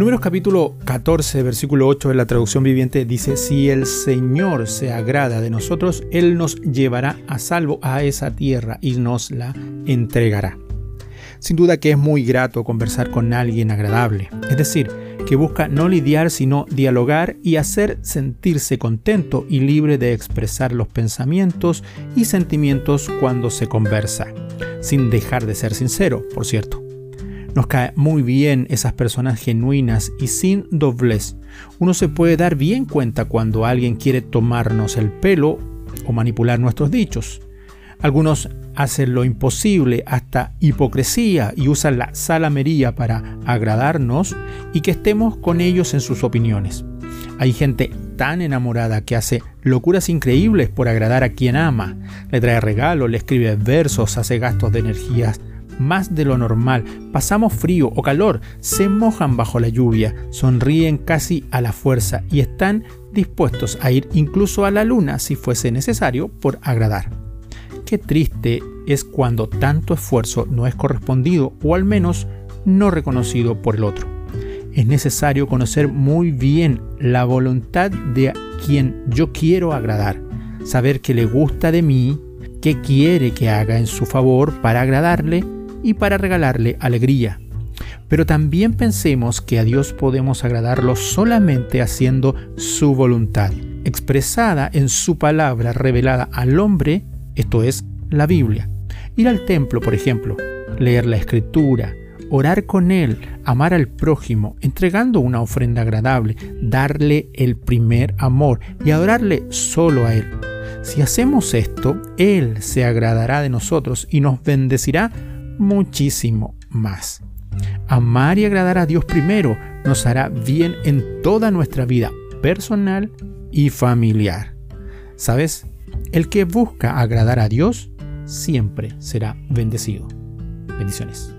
Números capítulo 14, versículo 8 de la traducción viviente dice, si el Señor se agrada de nosotros, Él nos llevará a salvo a esa tierra y nos la entregará. Sin duda que es muy grato conversar con alguien agradable, es decir, que busca no lidiar sino dialogar y hacer sentirse contento y libre de expresar los pensamientos y sentimientos cuando se conversa, sin dejar de ser sincero, por cierto. Nos cae muy bien esas personas genuinas y sin doblez. Uno se puede dar bien cuenta cuando alguien quiere tomarnos el pelo o manipular nuestros dichos. Algunos hacen lo imposible hasta hipocresía y usan la salamería para agradarnos y que estemos con ellos en sus opiniones. Hay gente tan enamorada que hace locuras increíbles por agradar a quien ama. Le trae regalos, le escribe versos, hace gastos de energías más de lo normal, pasamos frío o calor, se mojan bajo la lluvia, sonríen casi a la fuerza y están dispuestos a ir incluso a la luna si fuese necesario por agradar. Qué triste es cuando tanto esfuerzo no es correspondido o al menos no reconocido por el otro. Es necesario conocer muy bien la voluntad de quien yo quiero agradar, saber qué le gusta de mí, qué quiere que haga en su favor para agradarle y para regalarle alegría. Pero también pensemos que a Dios podemos agradarlo solamente haciendo su voluntad, expresada en su palabra revelada al hombre, esto es, la Biblia. Ir al templo, por ejemplo, leer la escritura, orar con Él, amar al prójimo, entregando una ofrenda agradable, darle el primer amor y adorarle solo a Él. Si hacemos esto, Él se agradará de nosotros y nos bendecirá muchísimo más. Amar y agradar a Dios primero nos hará bien en toda nuestra vida personal y familiar. ¿Sabes? El que busca agradar a Dios siempre será bendecido. Bendiciones.